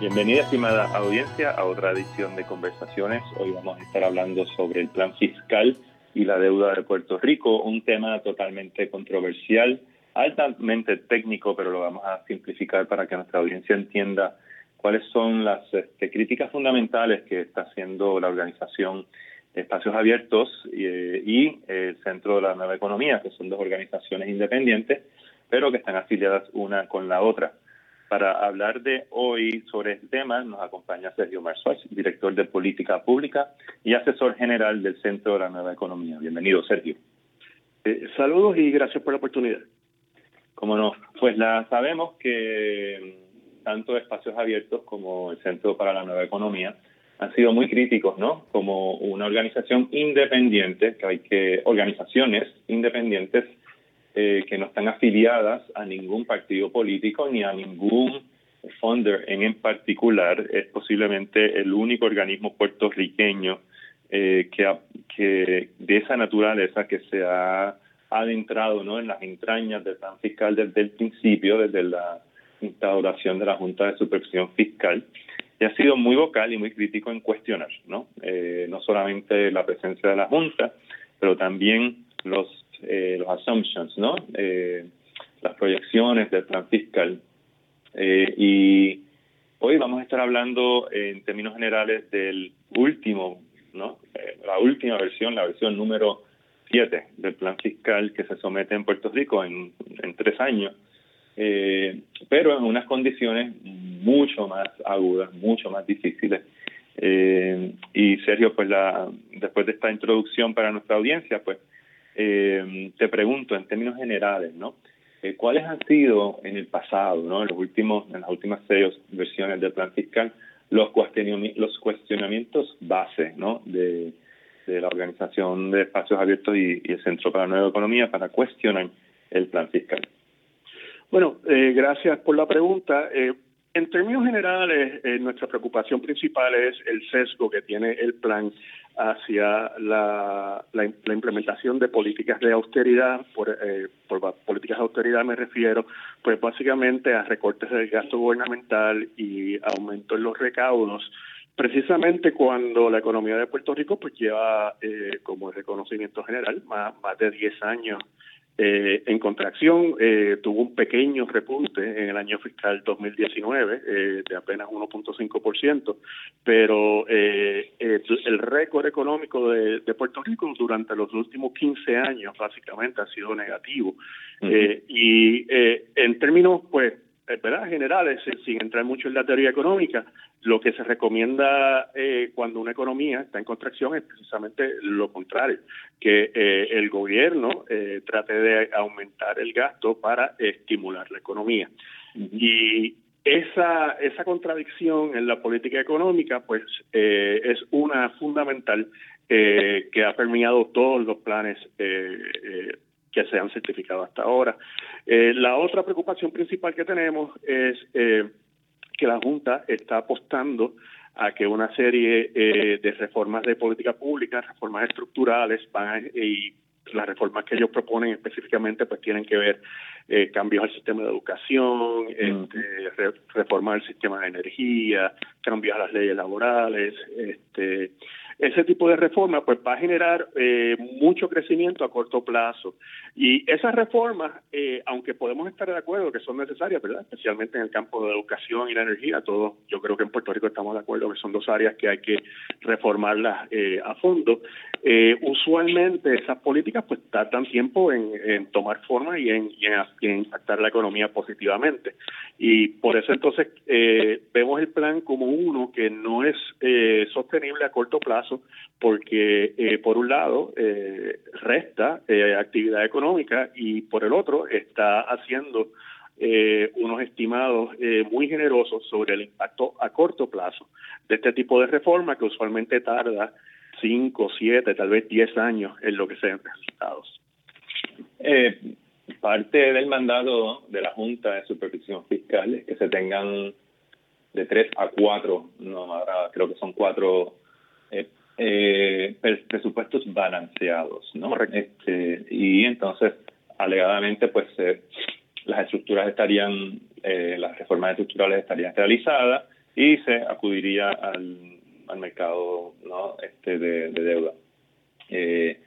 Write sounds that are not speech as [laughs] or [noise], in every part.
Bienvenida, estimada audiencia, a otra edición de Conversaciones. Hoy vamos a estar hablando sobre el plan fiscal y la deuda de Puerto Rico, un tema totalmente controversial, altamente técnico, pero lo vamos a simplificar para que nuestra audiencia entienda cuáles son las este, críticas fundamentales que está haciendo la organización Espacios Abiertos y, y el Centro de la Nueva Economía, que son dos organizaciones independientes, pero que están afiliadas una con la otra. Para hablar de hoy sobre este tema nos acompaña Sergio Marzuach, director de Política Pública y asesor general del Centro de la Nueva Economía. Bienvenido, Sergio. Eh, saludos y gracias por la oportunidad. Como no, pues la sabemos que mm, tanto Espacios Abiertos como el Centro para la Nueva Economía han sido muy críticos, ¿no? Como una organización independiente, que hay que organizaciones independientes eh, que no están afiliadas a ningún partido político ni a ningún funder en, en particular. Es posiblemente el único organismo puertorriqueño eh, que, que de esa naturaleza que se ha adentrado ¿no? en las entrañas del plan fiscal desde el principio, desde la instauración de la Junta de Supervisión Fiscal, y ha sido muy vocal y muy crítico en cuestionar, ¿no? Eh, no solamente la presencia de la Junta, pero también los eh, los assumptions, ¿no? Eh, las proyecciones del plan fiscal. Eh, y hoy vamos a estar hablando en términos generales del último, ¿no? la última versión, la versión número 7 del plan fiscal que se somete en Puerto Rico en, en tres años, pero en unas condiciones mucho más agudas, mucho más difíciles. y Sergio, pues la, después de esta introducción para nuestra audiencia, pues eh, te pregunto en términos generales, ¿no? Eh, ¿Cuáles han sido en el pasado, ¿no? En los últimos, en las últimas seis versiones del plan fiscal, los los cuestionamientos base, ¿no? De, de la Organización de Espacios Abiertos y, y, el Centro para la Nueva Economía para cuestionar el plan fiscal. Bueno, eh, gracias por la pregunta. Eh, en términos generales, eh, nuestra preocupación principal es el sesgo que tiene el plan hacia la, la, implementación de políticas de austeridad, por, eh, por políticas de austeridad me refiero, pues básicamente a recortes del gasto gubernamental y aumento en los recaudos, precisamente cuando la economía de Puerto Rico pues lleva, eh, como reconocimiento general, más, más de 10 años eh, en contracción, eh, tuvo un pequeño repunte en el año fiscal 2019 eh, de apenas 1.5%, pero eh, el récord económico de, de, Puerto Rico durante los últimos 15 años básicamente ha sido negativo. y en términos, pues, ¿verdad? generales, sin entrar mucho en la teoría económica, lo que se recomienda eh, cuando una economía está en contracción es precisamente lo contrario, que eh, el gobierno eh, trate de aumentar el gasto para estimular la economía. Y esa, esa contradicción en la política económica, pues, es una fundamental que ha permeado todos los planes que se han certificado hasta ahora. la otra preocupación principal que tenemos es que la Junta está apostando a que una serie eh, de reformas de política pública, reformas estructurales, van y las reformas que ellos proponen específicamente pues tienen que ver eh, cambios al sistema de educación, este, reformar el sistema de energía, cambios a las leyes laborales, este, ese tipo de reforma pues va a generar eh, mucho crecimiento a corto plazo. Y esas reformas eh, aunque podemos estar de acuerdo que son necesarias verdad especialmente en el campo de educación y la energía todos yo creo que en Puerto Rico estamos de acuerdo que son dos áreas que hay que reformarlas eh, a fondo. Eh, usualmente esas políticas pues tardan tiempo en, tomar forma y en, y en, impactar la economía positivamente. Y por eso entonces vemos el plan como uno que no es sostenible a corto plazo porque eh, por un lado eh, resta eh, actividad económica y por el otro está haciendo eh, unos estimados muy generosos sobre el impacto a corto plazo de este tipo de reforma que usualmente tarda 5, 7, tal vez 10 años en lo que sean resultados. Parte del mandado de la Junta de Supervisión Fiscal es que se tengan de 3 a 4, no, creo que son 4 eh, eh, presupuestos balanceados, ¿no? Este, y entonces, alegadamente, pues eh, las estructuras estarían, eh, las reformas estructurales estarían realizadas y se acudiría al, al mercado ¿no? este de, deuda. Eh,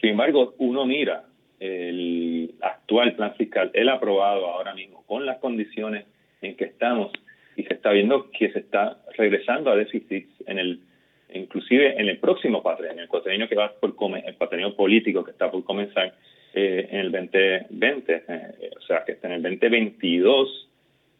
sin embargo, uno mira el actual plan fiscal, el aprobado ahora mismo, con las condiciones en que estamos, y se está viendo que se está regresando a déficits en el inclusive en el próximo cuatrenio, el cuatrenio que va por el cuatrenio político que está por comenzar eh, en el 2020, eh, o sea, que está en el 2022,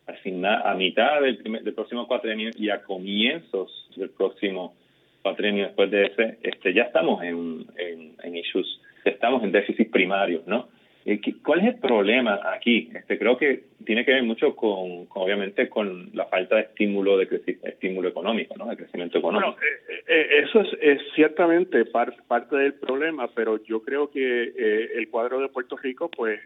a mitad del, del próximo cuatrenio y a comienzos del próximo cuatrenio después de ese, este, ya estamos en, en, en issues, estamos en déficit primario, ¿no? Eh, ¿Cuál es el problema aquí? Este, creo que tiene que ver mucho con, obviamente, con la falta de estímulo de estímulo económico, ¿no? De crecimiento económico. Eh, eh, eso es, ciertamente parte del problema, pero yo creo que el cuadro de Puerto Rico, pues,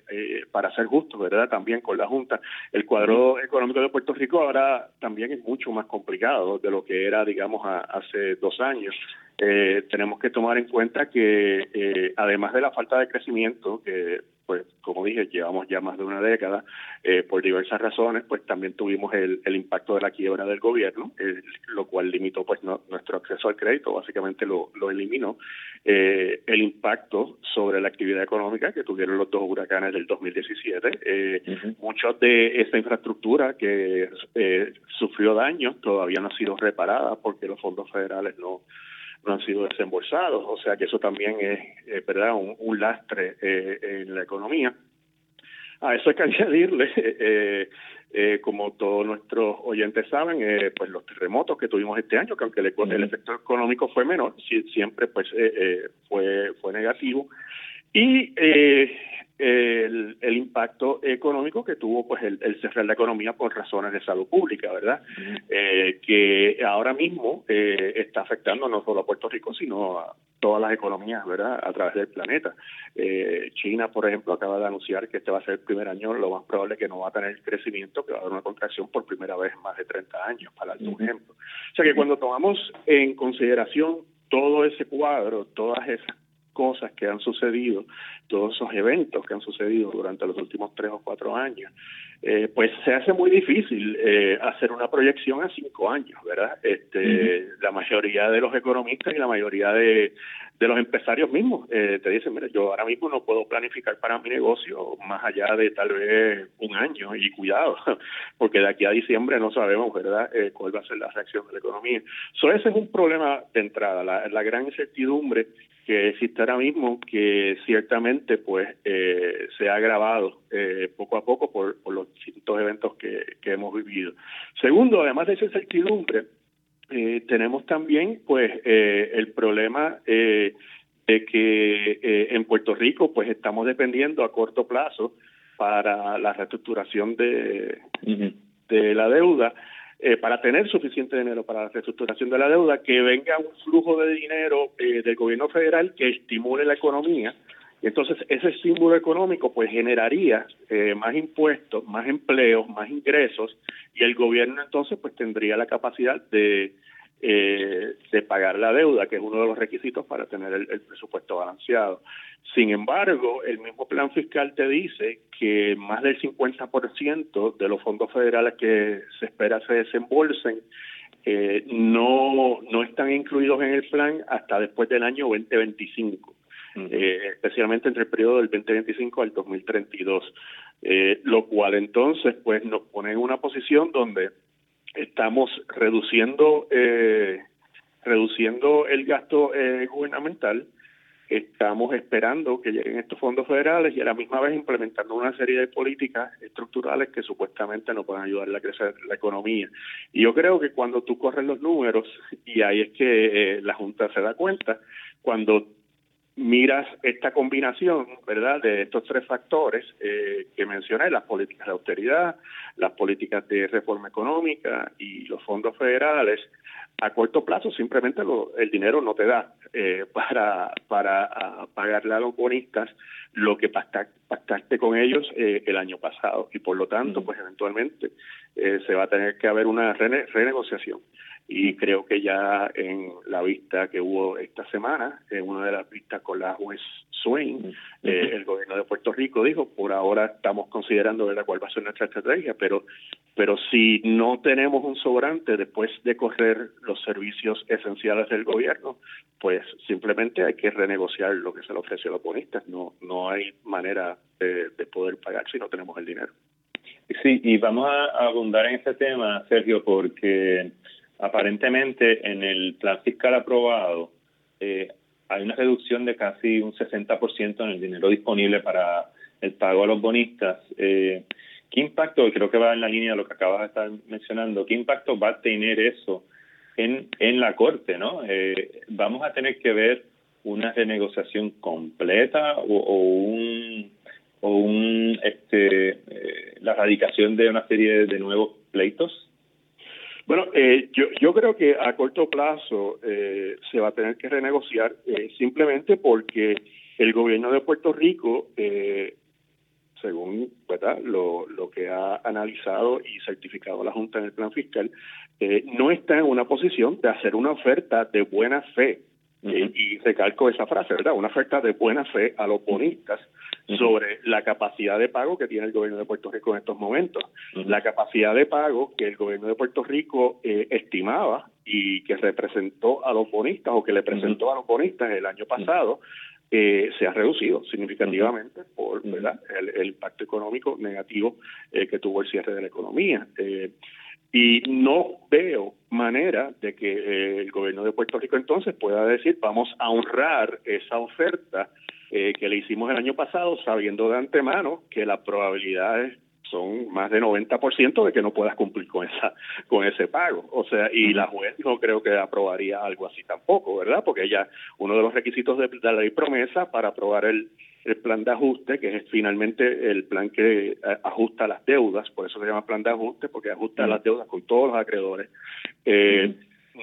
para ser justo, ¿verdad? También con la Junta, el cuadro económico de Puerto Rico ahora también es mucho más complicado de lo que era, digamos, hace dos años. Tenemos que tomar en cuenta que además de la falta de crecimiento, que pues como dije, llevamos ya más de una década, eh, por diversas razones, pues también tuvimos el, el impacto de la quiebra del gobierno, lo cual limitó pues nuestro acceso al crédito, básicamente lo, lo eliminó. Eh, el impacto sobre la actividad económica que tuvieron los dos huracanes del 2017, eh, muchos de esa infraestructura que eh, sufrió daños todavía no ha sido reparada porque los fondos federales no no han sido desembolsados, o sea que eso también es, eh, verdad un, lastre eh, en la economía. A eso hay que [laughs] añadirle, eh, eh, como todos nuestros oyentes saben, eh, pues los terremotos que tuvimos este año, que aunque el, el efecto económico fue menor, siempre pues fue fue negativo. Y el, el, impacto económico que tuvo pues el, el, cerrar la economía por razones de salud pública, ¿verdad? eh, que ahora mismo eh, está afectando no solo a Puerto Rico, sino a todas las economías, ¿verdad? A través del planeta. Eh, China, por ejemplo, acaba de anunciar que este va a ser el primer año, lo más probable es que no va a tener crecimiento, que va a haber una contracción por primera vez en más de 30 años, para dar un ejemplo. O sea que cuando tomamos en consideración todo ese cuadro, todas esas cosas que han sucedido, todos esos eventos que han sucedido durante los últimos tres o cuatro años, eh, pues se hace muy difícil eh, hacer una proyección a cinco años, ¿verdad? Este, La mayoría de los economistas y la mayoría de, de los empresarios mismos eh, te dicen, mira, yo ahora mismo no puedo planificar para mi negocio más allá de tal vez un año y cuidado, [laughs] porque de aquí a diciembre no sabemos, ¿verdad?, eh, cuál va a ser la reacción de la economía. So, ese es un problema de entrada, la, gran incertidumbre que existe ahora mismo, que ciertamente pues eh, se ha agravado eh, poco a poco por, por los distintos eventos que, que hemos vivido. Segundo, además de esa incertidumbre, eh, tenemos también pues eh, el problema eh, de que eh, en Puerto Rico pues estamos dependiendo a corto plazo para la reestructuración de, de la deuda eh, para tener suficiente dinero para la reestructuración de la deuda, que venga un flujo de dinero eh, del gobierno federal que estimule la economía. Y entonces ese estímulo económico pues generaría eh, más impuestos, más empleos, más ingresos y el gobierno entonces pues tendría la capacidad de eh, de pagar la deuda, que es uno de los requisitos para tener el, presupuesto balanceado. Sin embargo, el mismo plan fiscal te dice que más del 50% de los fondos federales que se espera se desembolsen eh, no, no están incluidos en el plan hasta después del año 2025. Eh, especialmente entre el periodo del 2025 al 2032, eh, lo cual entonces pues nos pone en una posición donde estamos reduciendo eh, reduciendo el gasto eh, gubernamental estamos esperando que lleguen estos fondos federales y a la misma vez implementando una serie de políticas estructurales que supuestamente nos pueden ayudar a crecer la economía. Y yo creo que cuando tú corres los números, y ahí es que eh, la Junta se da cuenta, cuando miras esta combinación, ¿verdad?, de estos tres factores eh, que mencioné, las políticas de austeridad, las políticas de reforma económica y los fondos federales, a corto plazo simplemente lo, el dinero no te da eh, [laughs] para, para pagarle a los bonistas lo que pactaste con ellos eh, el año pasado. Y por lo tanto, pues eventualmente se va a tener que haber una renegociación y creo que ya en la vista que hubo esta semana, en una de las vistas con la juez Swain, eh, el gobierno de Puerto Rico dijo, por ahora estamos considerando ver cuál va a ser nuestra estrategia, pero pero si no tenemos un sobrante después de correr los servicios esenciales del gobierno, pues simplemente hay que renegociar lo que se le ofrece a los bonistas. No, no hay manera de, poder pagar si no tenemos el dinero. Sí, y vamos a abundar en este tema, Sergio, porque aparentemente en el plan fiscal aprobado eh, hay una reducción de casi un 60% en el dinero disponible para el pago a los bonistas. Eh, ¿Qué impacto, creo que va en la línea de lo que acabas de estar mencionando, qué impacto va a tener eso en, en la Corte? ¿no? Eh, ¿Vamos a tener que ver una renegociación completa o, un o un este la radicación de una serie de nuevos pleitos? Bueno, eh, yo, yo creo que a corto plazo eh, se va a tener que renegociar eh, simplemente porque el gobierno de Puerto Rico eh, según ¿verdad? Lo, lo que ha analizado y certificado la Junta en el plan fiscal, eh, no está en una posición de hacer una oferta de buena fe. Eh, y recalco esa frase, ¿verdad? Una oferta de buena fe a los bonistas sobre la capacidad de pago que tiene el gobierno de Puerto Rico en estos momentos. La capacidad de pago que el gobierno de Puerto Rico eh, estimaba y que representó a los bonistas o que le presentó a los bonistas el año pasado eh, se ha reducido significativamente por ¿verdad? El, impacto económico negativo eh, que tuvo el cierre de la economía. Eh, y no veo manera de que el gobierno de Puerto Rico entonces pueda decir vamos a honrar esa oferta que le hicimos el año pasado sabiendo de antemano que las probabilidades son más de 90% de que no puedas cumplir con esa con ese pago. O sea, y la juez no creo que aprobaría algo así tampoco, ¿verdad? Porque ella uno de los requisitos de, la ley promesa para aprobar el, el plan de ajuste, que es finalmente el plan que eh, ajusta las deudas, por eso se llama plan de ajuste, porque ajusta las deudas con todos los acreedores. Eh,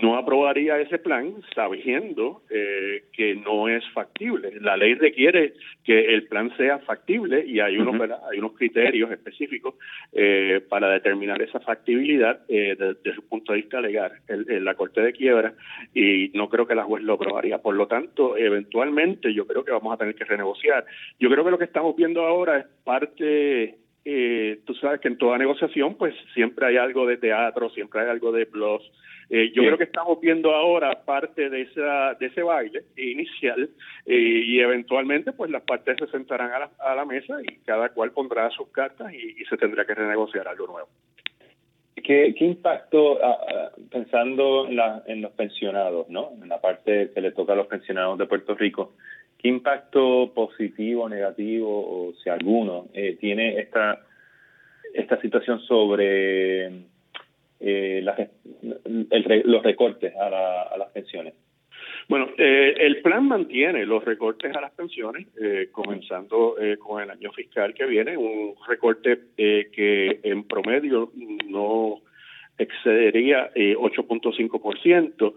no aprobaría ese plan sabiendo eh, que no es factible. La ley requiere que el plan sea factible y hay unos hay unos criterios específicos eh, para determinar esa factibilidad eh, desde, su punto de vista legal en la Corte de Quiebra y no creo que la juez lo aprobaría. Por lo tanto, eventualmente yo creo que vamos a tener que renegociar. Yo creo que lo que estamos viendo ahora es parte eh, tú sabes que en toda negociación pues siempre hay algo de teatro, siempre hay algo de plus. Eh, yo creo que estamos viendo ahora parte de esa de ese baile inicial eh, y eventualmente pues las partes se sentarán a la, a la mesa y cada cual pondrá sus cartas y, se tendrá que renegociar algo nuevo. ¿Qué, qué impacto, ah, ah, pensando en, la, en los pensionados, ¿no? en la parte que le toca a los pensionados de Puerto Rico, ¿Qué impacto positivo, negativo, o si alguno, eh, tiene esta, esta situación sobre eh, los recortes a, a, las pensiones? Bueno, eh, el plan mantiene los recortes a las pensiones, comenzando con el año fiscal que viene, un recorte que en promedio no excedería eh, 8.5%.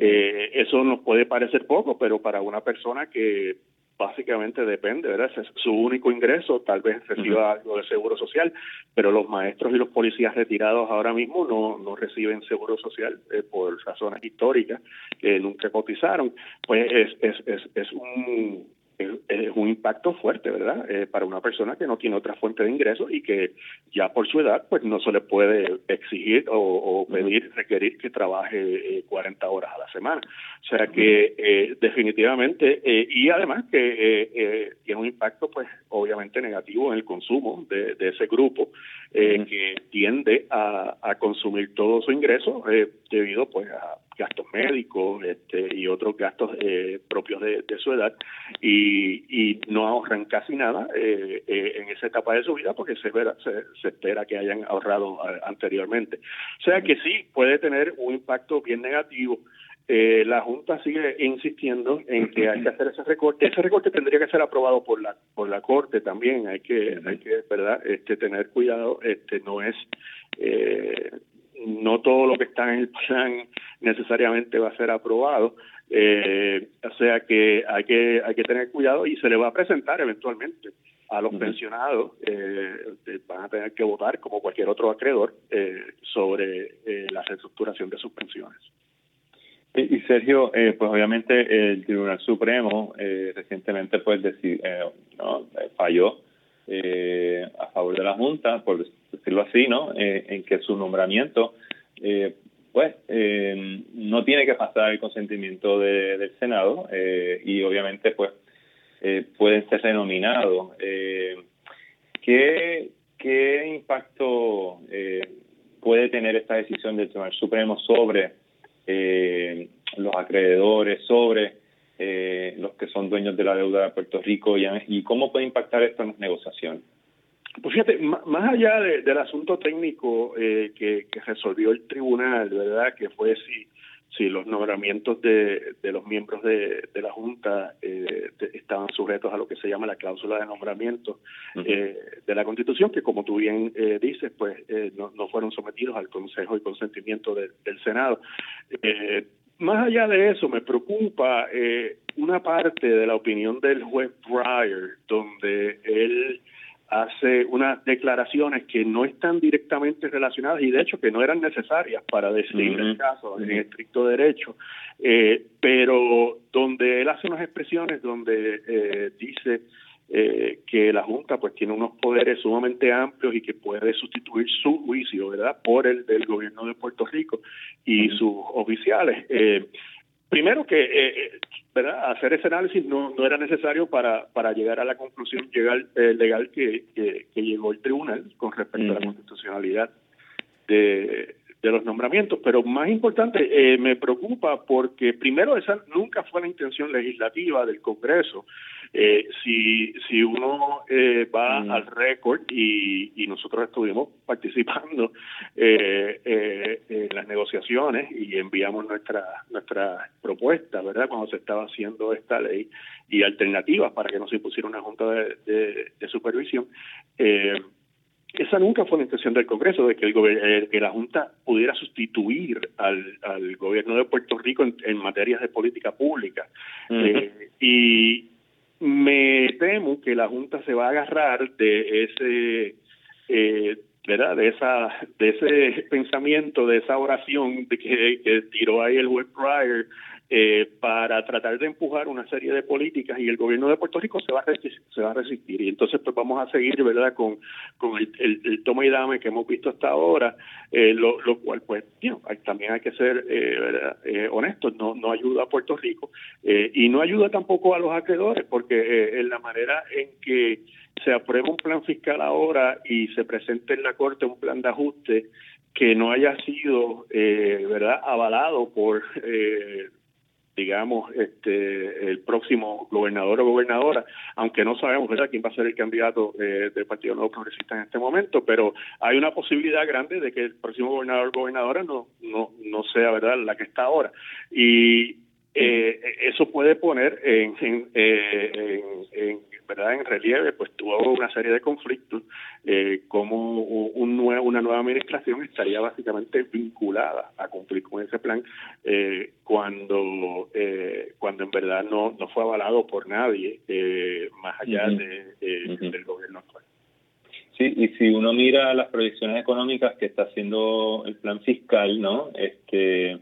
Eh, eso nos puede parecer poco, pero para una persona que básicamente depende, ¿verdad? es su único ingreso, tal vez reciba algo de seguro social, pero los maestros y los policías retirados ahora mismo no, no reciben seguro social eh, por razones históricas que nunca cotizaron. Pues es, es, es, es un es, un impacto fuerte, ¿verdad? Eh, para una persona que no tiene otra fuente de ingresos y que ya por su edad, pues no se le puede exigir o, pedir, requerir que trabaje 40 eh, horas a la semana. O sea que eh, definitivamente, y además que tiene un impacto, pues obviamente negativo en el consumo de, ese grupo que tiende a, a, consumir todo su ingreso debido pues a gastos médicos este, y otros gastos eh, propios de, su edad y, y no ahorran casi nada eh, eh, en esa etapa de su vida porque se, se, espera que hayan ahorrado anteriormente. O sea que sí, puede tener un impacto bien negativo. la Junta sigue insistiendo en que hay que hacer ese recorte. Ese recorte tendría que ser aprobado por la por la Corte también. Hay que hay que verdad este tener cuidado. Este no es eh, no todo lo que está en el plan necesariamente va a ser aprobado. Eh, o sea que hay que hay que tener cuidado y se le va a presentar eventualmente a los pensionados eh, van a tener que votar como cualquier otro acreedor eh, sobre eh, la reestructuración de sus pensiones. Y, Sergio, pues obviamente el Tribunal Supremo recientemente pues no, falló a favor de la Junta, por decirlo así, no, en que su nombramiento pues no tiene que pasar el consentimiento del Senado y obviamente pues eh, pueden ser renominados. Eh, ¿qué, ¿Qué impacto eh, puede tener esta decisión del Tribunal Supremo sobre eh, los acreedores, sobre los que son dueños de la deuda de Puerto Rico y, y cómo puede impactar esto en las negociaciones? Pues fíjate, más allá del asunto técnico que, que, resolvió el tribunal, ¿verdad? Que fue si si los nombramientos de, de los miembros de, de la Junta eh, estaban sujetos a lo que se llama la cláusula de nombramiento eh, de la Constitución, que como tú bien eh, dices, pues eh, no, no, fueron sometidos al Consejo y consentimiento del Senado. más allá de eso, me preocupa una parte de la opinión del juez Breyer, donde él hace unas declaraciones que no están directamente relacionadas y de hecho que no eran necesarias para decidir el caso en estricto derecho, eh, pero donde él hace unas expresiones donde eh, dice eh, que la Junta pues tiene unos poderes sumamente amplios y que puede sustituir su juicio, ¿verdad?, por el del gobierno de Puerto Rico y sus oficiales. Eh, primero que eh, ¿verdad? hacer ese análisis no, no era necesario para, para llegar a la conclusión llegar, eh, legal que, que, llegó el tribunal con respecto a la constitucionalidad de, de los nombramientos, pero más importante, eh, me preocupa porque primero esa nunca fue la intención legislativa del Congreso. Eh, si, si uno eh, va mm. al récord y, y nosotros estuvimos [laughs] participando eh, eh, en las negociaciones y enviamos nuestra, nuestra propuesta, ¿verdad? Cuando se estaba haciendo esta ley y alternativas para que no se impusiera una junta de, de, de supervisión. Eh, esa nunca fue la intención del Congreso, de que, el eh, que la Junta pudiera sustituir al, al gobierno de Puerto Rico en, en materias de política pública. eh, y me temo que la Junta se va a agarrar de ese, eh, ¿verdad? De esa, de ese [laughs] pensamiento, de esa oración de que, que tiró ahí el juez Pryor eh, para tratar de empujar una serie de políticas y el gobierno de Puerto Rico se va a resistir, se va a resistir. Y entonces pues vamos a seguir verdad con el, toma y dame que hemos visto hasta ahora eh, lo, cual pues también hay que ser eh. Eh, honestos no no ayuda a Puerto Rico eh, y no ayuda tampoco a los acreedores porque eh, en la manera en que se aprueba un plan fiscal ahora y se presenta en la corte un plan de ajuste que no haya sido verdad avalado por digamos, este, el próximo gobernador o gobernadora, aunque no sabemos ¿verdad? quién va a ser el candidato eh, del Partido Nuevo Progresista en este momento, pero hay una posibilidad grande de que el próximo gobernador o gobernadora no, no, no sea verdad la que está ahora. Y eh, eso puede poner en, en, eh, en, verdad en relieve pues tuvo una serie de conflictos eh, como un nuevo, una nueva administración estaría básicamente vinculada a cumplir con ese plan eh, cuando eh, cuando en verdad no no fue avalado por nadie eh, más allá de, del gobierno actual. Sí, y si uno mira las proyecciones económicas que está haciendo el plan fiscal, ¿no? Este,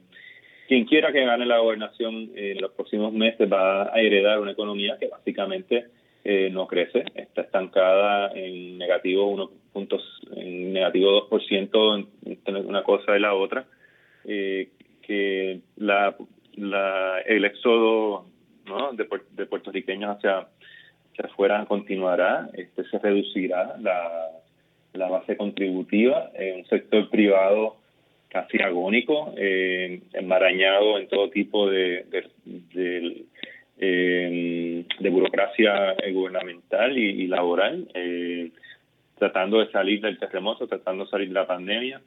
quien quiera que gane la gobernación en los próximos meses va a heredar una economía que básicamente eh, no crece, está estancada en negativo uno puntos, en negativo 2% entre una cosa y la otra, eh, que el éxodo de puertorriqueños hacia, hacia afuera continuará, este se reducirá la, la base contributiva en un sector privado casi agónico, eh, enmarañado en todo tipo de, de, eh, burocracia gubernamental y, laboral, eh, tratando de salir del terremoto, tratando de salir de la pandemia.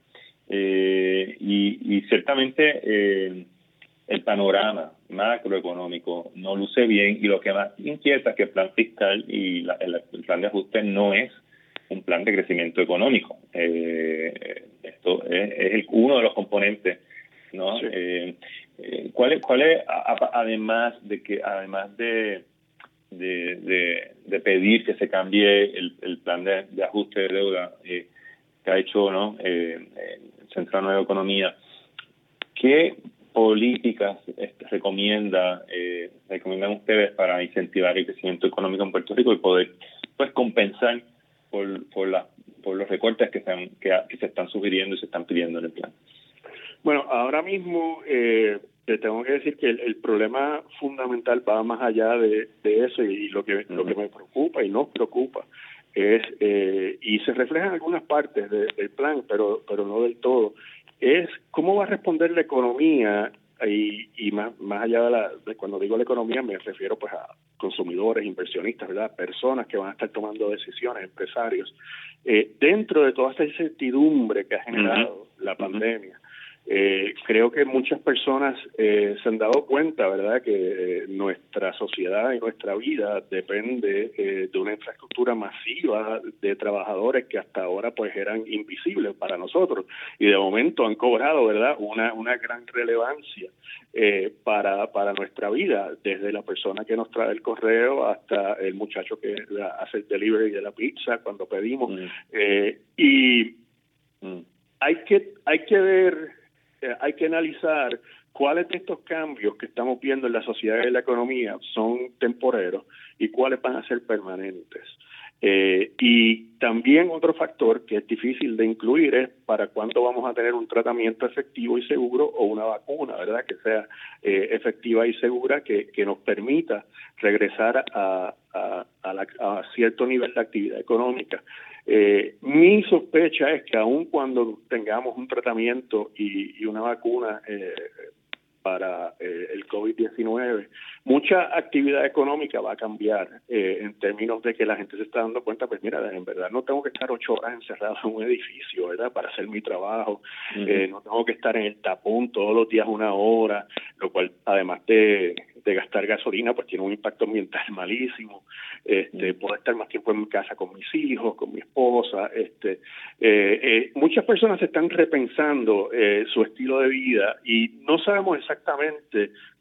Eh, y, ciertamente eh, el panorama macroeconómico no luce bien y lo que más inquieta es que el plan fiscal y la, el, plan de ajuste no es un plan de crecimiento económico. Eh, esto es, es, uno de los componentes ¿no? Sí. Eh, eh, ¿Cuál es, cuál es a, a, además de que además de de, de, pedir que se cambie el, el plan de, ajuste de deuda eh, que ha hecho ¿no? Eh, el Centro de Nueva Economía, ¿qué políticas recomienda eh, recomiendan ustedes para incentivar el crecimiento económico en Puerto Rico y poder pues compensar por, por, la, por los recortes que se, que, se están sugiriendo y se están pidiendo en el plan? Bueno, ahora mismo eh, te tengo que decir que el, problema fundamental va más allá de, eso y, lo que lo que me preocupa y nos preocupa es eh, y se refleja en algunas partes del plan, pero pero no del todo es cómo va a responder la economía y, y más, más allá de, la, de cuando digo la economía me refiero pues a consumidores, inversionistas, ¿verdad? Personas que van a estar tomando decisiones, empresarios, eh, dentro de toda esta incertidumbre que ha generado la pandemia. Eh, creo que muchas personas eh, se han dado cuenta, ¿verdad?, que eh, nuestra sociedad y nuestra vida depende eh, de una infraestructura masiva de trabajadores que hasta ahora pues eran invisibles para nosotros y de momento han cobrado, ¿verdad?, una, una gran relevancia para, para nuestra vida, desde la persona que nos trae el correo hasta el muchacho que hace el delivery de la pizza cuando pedimos. Mm. y mm. hay que hay que ver eh, hay que analizar cuáles de estos cambios que estamos viendo en la sociedad y en la economía son temporeros y cuáles van a ser permanentes. Eh, y también otro factor que es difícil de incluir es para cuándo vamos a tener un tratamiento efectivo y seguro o una vacuna, ¿verdad? Que sea eh, efectiva y segura, que, que nos permita regresar a, a, a cierto nivel de actividad económica. Eh, mi sospecha es que aun cuando tengamos un tratamiento y, una vacuna eh, para eh, el COVID-19, mucha actividad económica va a cambiar eh, en términos de que la gente se está dando cuenta, pues mira, en verdad no tengo que estar ocho horas encerrado en un edificio, ¿verdad? Para hacer mi trabajo, no tengo que estar en el tapón todos los días una hora, lo cual además de de gastar gasolina, pues tiene un impacto ambiental [laughs] malísimo. Este. Puedo estar más tiempo en mi casa con mis hijos, con mi esposa. Este, eh, eh, muchas personas están repensando eh, su estilo de vida y no sabemos exactamente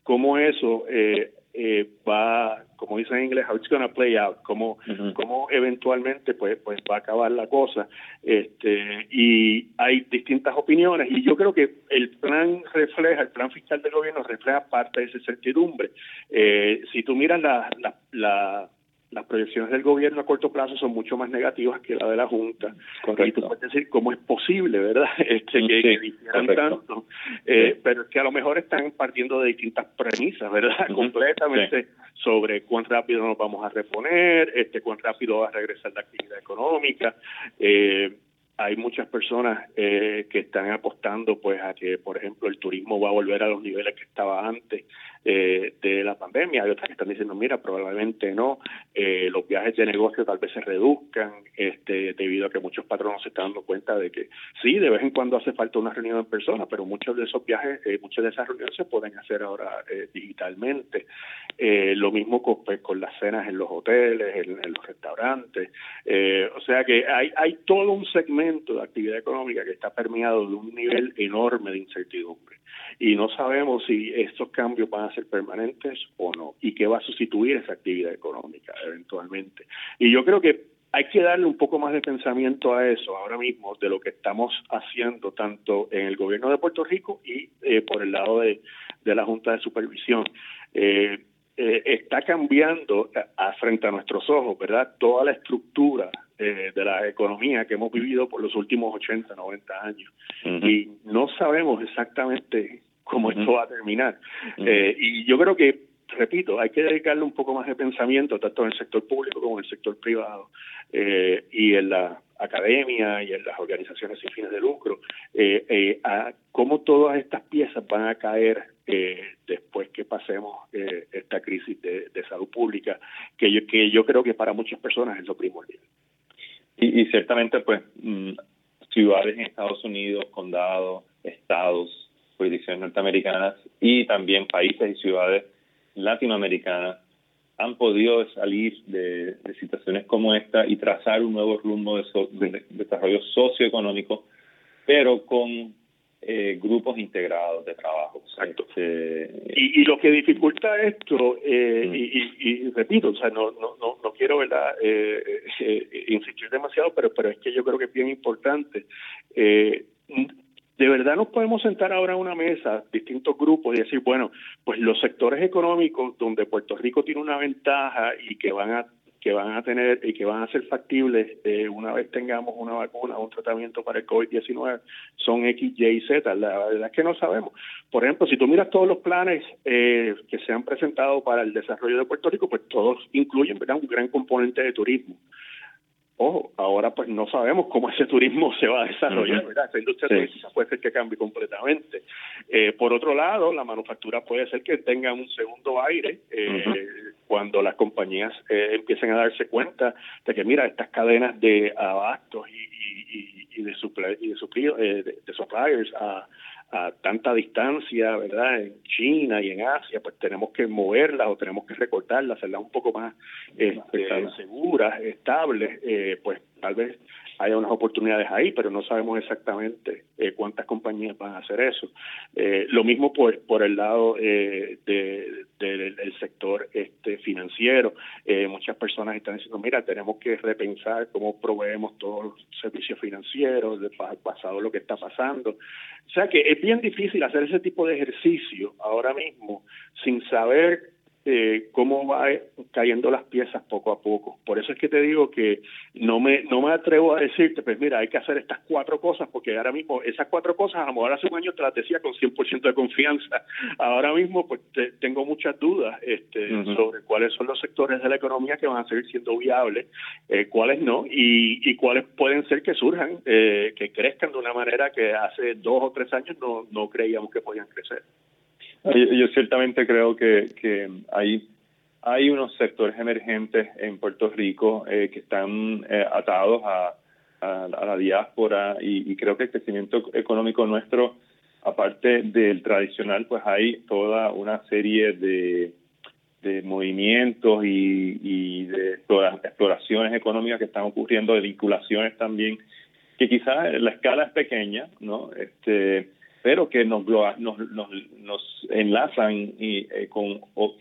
cómo eso eh, eh, va, como dicen en inglés, how it's gonna play out, cómo, cómo eventualmente pues, pues va a acabar la cosa. Este, y hay distintas opiniones y yo creo que el plan refleja, el plan fiscal del gobierno refleja parte de esa certidumbre. Eh, si tú miras la, la, la las proyecciones del gobierno a corto plazo son mucho más negativas que la de la Junta. Correcto. Y tú puedes decir cómo es posible, ¿verdad? [laughs] Este, que, tanto. Eh, pero es que a lo mejor están partiendo de distintas premisas, ¿verdad? Completamente sobre cuán rápido nos vamos a reponer, este, cuán rápido va a regresar la actividad económica. Eh, hay muchas personas eh, que están apostando pues a que por ejemplo el turismo va a volver a los niveles que estaba antes eh, de la pandemia. Hay otras que están diciendo, mira, probablemente no, eh, los viajes de negocio tal vez se reduzcan, este, debido a que muchos patronos se están dando cuenta de que sí, de vez en cuando hace falta una reunión en persona, pero muchos de esos viajes, eh, muchas de esas reuniones se pueden hacer ahora eh, digitalmente. Eh, lo mismo con, pues, con las cenas en los hoteles, en, en los restaurantes. o sea que hay, hay todo un segmento de actividad económica que está permeado de un nivel enorme de incertidumbre y no sabemos si estos cambios van a ser permanentes o no y qué va a sustituir esa actividad económica eventualmente. Y yo creo que hay que darle un poco más de pensamiento a eso ahora mismo de lo que estamos haciendo tanto en el gobierno de Puerto Rico y eh, por el lado de, la Junta de Supervisión. Eh, eh, está cambiando a, frente a nuestros ojos, ¿verdad? Toda la estructura de la economía que hemos vivido por los últimos 80, 90 años. Y no sabemos exactamente cómo esto va a terminar. Eh, y yo creo que, repito, hay que dedicarle un poco más de pensamiento, tanto en el sector público como en el sector privado, eh, y en la academia y en las organizaciones sin fines de lucro, eh, a cómo todas estas piezas van a caer después que pasemos esta crisis de, salud pública, que yo, que yo creo que para muchas personas es lo primordial. Y, y ciertamente, pues, mm, ciudades en Estados Unidos, condados, estados, jurisdicciones norteamericanas y también países y ciudades latinoamericanas han podido salir de, situaciones como esta y trazar un nuevo rumbo de, desarrollo socioeconómico, pero con eh, grupos integrados de trabajo. Exacto. y, y, lo que dificulta esto, eh, mm. y, y, repito, o sea, no, no, no, no quiero ¿verdad? Eh, eh, insistir demasiado, pero, pero es que yo creo que es bien importante. De verdad nos podemos sentar ahora a una mesa, distintos grupos, y decir, bueno, pues los sectores económicos donde Puerto Rico tiene una ventaja y que van a que van a tener y que van a ser factibles eh, una vez tengamos una vacuna un tratamiento para el COVID-19 son X, Y y Z. La verdad es que no sabemos. Por ejemplo, si tú miras todos los planes eh, que se han presentado para el desarrollo de Puerto Rico, pues todos incluyen ¿verdad? un gran componente de turismo. Ojo, ahora pues no sabemos cómo ese turismo se va a desarrollar, ¿verdad? Esa industria turística puede ser que cambie completamente. Eh, por otro lado, la manufactura puede ser que tenga un segundo aire eh, cuando las compañías eh, empiecen a darse cuenta de que, mira, estas cadenas de abastos y, y, y de, supply, y de, de suppliers a a tanta distancia, ¿verdad? En China y en Asia, pues tenemos que moverlas o tenemos que recortarlas, hacerlas un poco más este, seguras, estables, eh, pues tal vez haya unas oportunidades ahí, pero no sabemos exactamente eh, cuántas compañías van a hacer eso. Eh, lo mismo por, por el lado eh, de, del sector este financiero. Muchas personas están diciendo, mira, tenemos que repensar cómo proveemos todos los servicios financieros, pasado lo que está pasando. O sea que es bien difícil hacer ese tipo de ejercicio ahora mismo sin saber eh, cómo va cayendo las piezas poco a poco. Por eso es que te digo que no me no me atrevo a decirte, pues mira, hay que hacer estas cuatro cosas, porque ahora mismo esas cuatro cosas, a lo mejor hace un año te las decía con 100% de confianza. Ahora mismo pues tengo muchas dudas este, sobre cuáles son los sectores de la economía que van a seguir siendo viables, eh, cuáles no, y, y cuáles pueden ser que surjan, eh, que crezcan de una manera que hace dos o tres años no, no creíamos que podían crecer. Yo, ciertamente creo que, que hay, hay unos sectores emergentes en Puerto Rico eh, que están eh, atados a, a, la diáspora y, creo que el crecimiento económico nuestro, aparte del tradicional, pues hay toda una serie de, de movimientos y, y de exploraciones económicas que están ocurriendo, de vinculaciones también, que quizás la escala es pequeña, ¿no? Este, pero que nos, nos, nos, enlazan y, eh, con,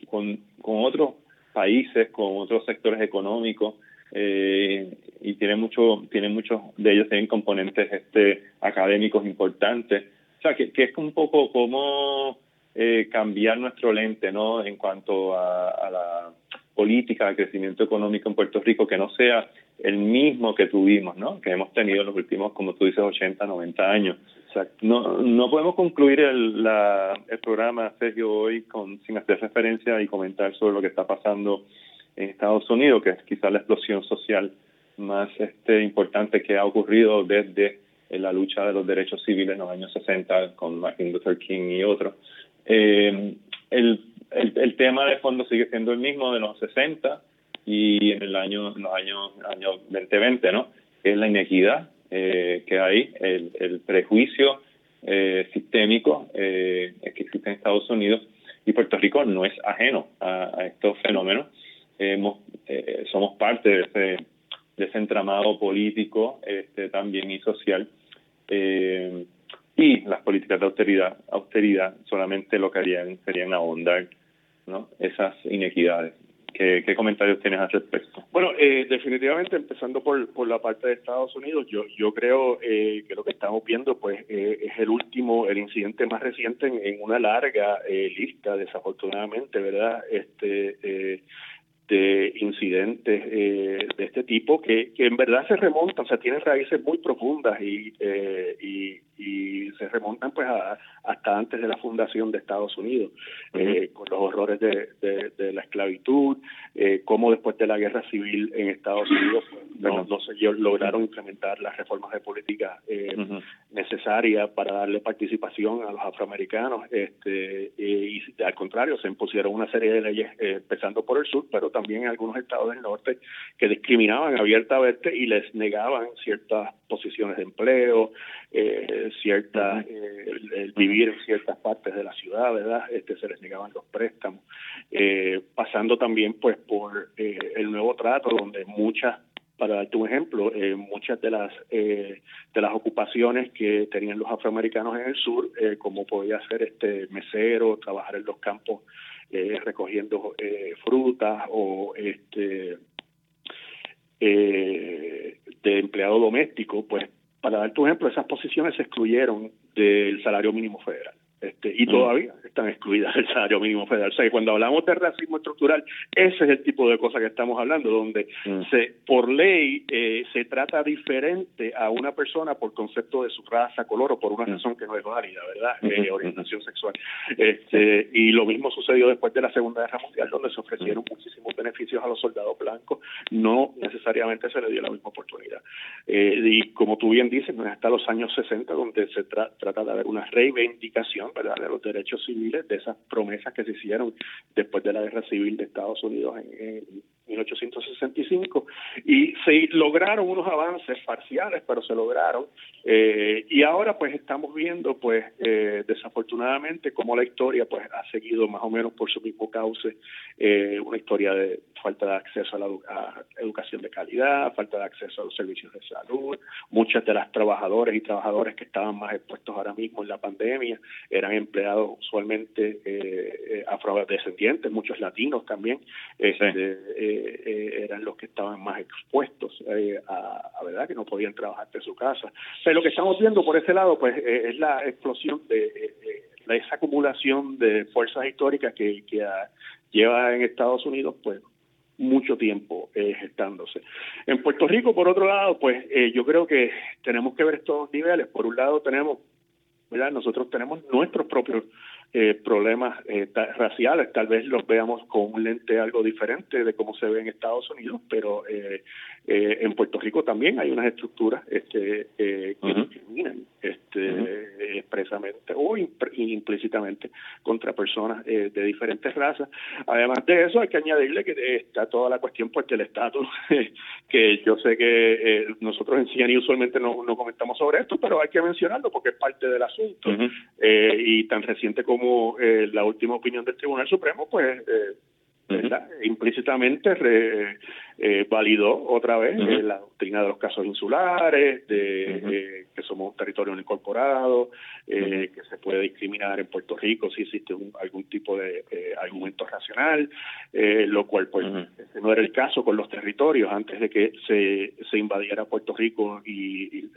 con, otros países, con otros sectores económicos, eh, y tiene mucho, tiene muchos de ellos tienen componentes este académicos importantes. O sea, que, es un poco como eh, cambiar nuestro lente, ¿no? En cuanto a, a la política de crecimiento económico en Puerto Rico, que no sea el mismo que tuvimos, ¿no? Que hemos tenido en los últimos, como tú dices, 80, 90 años. No, no podemos concluir el, la, el programa, Sergio, hoy con, sin hacer referencia y comentar sobre lo que está pasando en Estados Unidos, que es quizá la explosión social más este, importante que ha ocurrido desde la lucha de los derechos civiles en los años 60 con Martin Luther King y otros. Eh, el, el, el, tema de fondo sigue siendo el mismo de los 60 y en el año, en los años, año 2020, ¿no? es la inequidad eh, que hay, el, el prejuicio eh, sistémico eh, que existe en Estados Unidos y Puerto Rico no es ajeno a, estos fenómenos. Eh, somos parte de ese, de ese entramado político este, también y social. Eh, y las políticas de austeridad, austeridad solamente lo que harían serían ahondar ¿no? esas inequidades. ¿Qué, comentarios tienes al respecto? Bueno, eh, definitivamente empezando por, por la parte de Estados Unidos, yo yo creo eh, que lo que estamos viendo pues eh, es el último, el incidente más reciente en, en una larga eh, lista, desafortunadamente, ¿verdad? Este eh, de incidentes eh, de este tipo que, que en verdad se remontan, o sea, tienen raíces muy profundas y, eh, y, y, se remontan pues a, hasta antes de la fundación de Estados Unidos, eh, con los horrores de, de, de la esclavitud, eh, cómo después de la guerra civil en Estados Unidos pues, no, no se lograron implementar las reformas de política eh, necesarias para darle participación a los afroamericanos, este, y al contrario, se impusieron una serie de leyes, empezando por el sur, pero también en algunos estados del norte que discriminaban abiertamente y les negaban ciertas posiciones de empleo, eh, cierta, eh, el, vivir en ciertas partes de la ciudad, ¿verdad? Este, se les negaban los préstamos, eh, pasando también pues por eh, el nuevo trato donde muchas para darte un ejemplo, eh, muchas de las eh, de las ocupaciones que tenían los afroamericanos en el sur, eh, como podía ser este mesero, trabajar en los campos recogiendo frutas o este de empleado doméstico, pues para darte un ejemplo, esas posiciones se excluyeron del salario mínimo federal. Este, y mm. todavía están excluidas del salario mínimo federal. O sea que cuando hablamos de racismo estructural, ese es el tipo de cosas que estamos hablando, donde mm. se por ley eh, se trata diferente a una persona por concepto de su raza, color o por una mm. razón que no es válida, ¿verdad? Eh, orientación sexual. Este, y lo mismo sucedió después de la Segunda Guerra Mundial, donde se ofrecieron muchísimos beneficios a los soldados blancos, no necesariamente se les dio la misma oportunidad. Eh, y como tú bien dices, no es hasta los años 60 donde se trata de haber una reivindicación de los derechos civiles, de esas promesas que se hicieron después de la guerra civil de Estados Unidos en, 1865 y se lograron unos avances parciales, pero se lograron eh, y ahora pues estamos viendo pues eh, desafortunadamente cómo la historia pues ha seguido más o menos por su mismo cauce eh, una historia de falta de acceso a la educación de calidad, falta de acceso a los servicios de salud, muchas de las trabajadoras y trabajadores que estaban más expuestos ahora mismo en la pandemia eran empleados usualmente eh, afrodescendientes, muchos latinos también, este, eran los que estaban más expuestos a, a, verdad que no podían trabajar de su casa. Pero lo que estamos viendo por ese lado pues es la explosión de, de esa acumulación de fuerzas históricas que, que lleva en Estados Unidos pues mucho tiempo eh, gestándose. En Puerto Rico, por otro lado, pues eh, yo creo que tenemos que ver estos niveles. Por un lado tenemos, ¿verdad? Nosotros tenemos nuestros propios eh, problemas eh, raciales, tal vez los veamos con un lente algo diferente de cómo se ve en Estados Unidos, pero eh, eh, en Puerto Rico también hay unas estructuras este, que discriminan este, expresamente o implícitamente contra personas de diferentes razas. Además de eso, hay que añadirle que está toda la cuestión pues del estatus, [laughs] que yo sé que nosotros en CIANI usualmente no, no comentamos sobre esto, pero hay que mencionarlo porque es parte del asunto. Y tan reciente como eh, la última opinión del Tribunal Supremo, pues eh, implícitamente eh, validó otra vez eh, la doctrina de los casos insulares, de eh, que somos un territorio no incorporado, que se puede discriminar en Puerto Rico si existe algún tipo de argumento racional, lo cual pues no era el caso con los territorios antes de que se, se invadiera Puerto Rico y,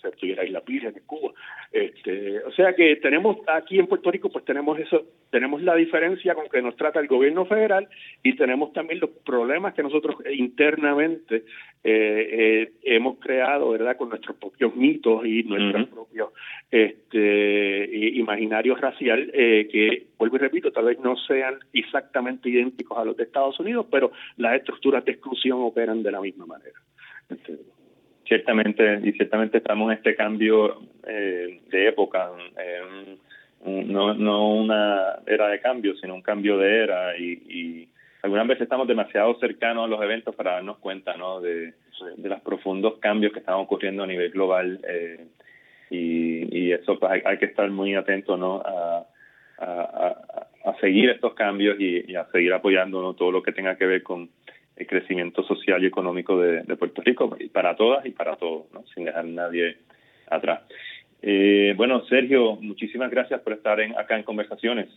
se tuviera Isla Virgen en Cuba. Este, o sea que tenemos aquí en Puerto Rico pues tenemos eso, tenemos la diferencia con que nos trata el gobierno federal y tenemos también los problemas que nosotros internamente eh, eh, hemos creado, ¿verdad?, con nuestros propios mitos y nuestros propios este, imaginarios racial, eh, que, vuelvo y repito, tal vez no sean exactamente idénticos a los de Estados Unidos, pero las estructuras de exclusión operan de la misma manera. Este, ciertamente, y ciertamente estamos en este cambio de época, no, no una era de cambio, sino un cambio de era y, algunas veces estamos demasiado cercanos a los eventos para darnos cuenta ¿no? de, de los profundos cambios que están ocurriendo a nivel global eh, y, y, eso pues, hay, que estar muy atento ¿no? a, a, seguir estos cambios y, a seguir apoyando todo lo que tenga que ver con el crecimiento social y económico de, de Puerto Rico para todas y para todos, ¿no? sin dejar a nadie atrás. Eh, bueno, Sergio, muchísimas gracias por estar en, acá en Conversaciones.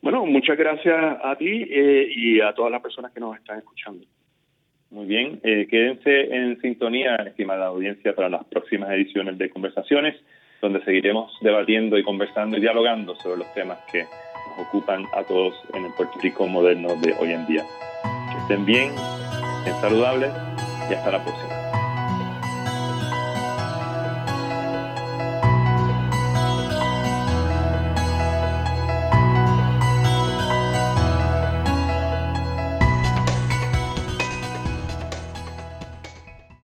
Bueno, muchas gracias a ti eh, y a todas las personas que nos están escuchando. Muy bien, eh, quédense en sintonía, estimada audiencia, para las próximas ediciones de Conversaciones, donde seguiremos debatiendo y conversando y dialogando sobre los temas que nos ocupan a todos en el Puerto Rico moderno de hoy en día. Que estén bien, estén saludables y hasta la próxima.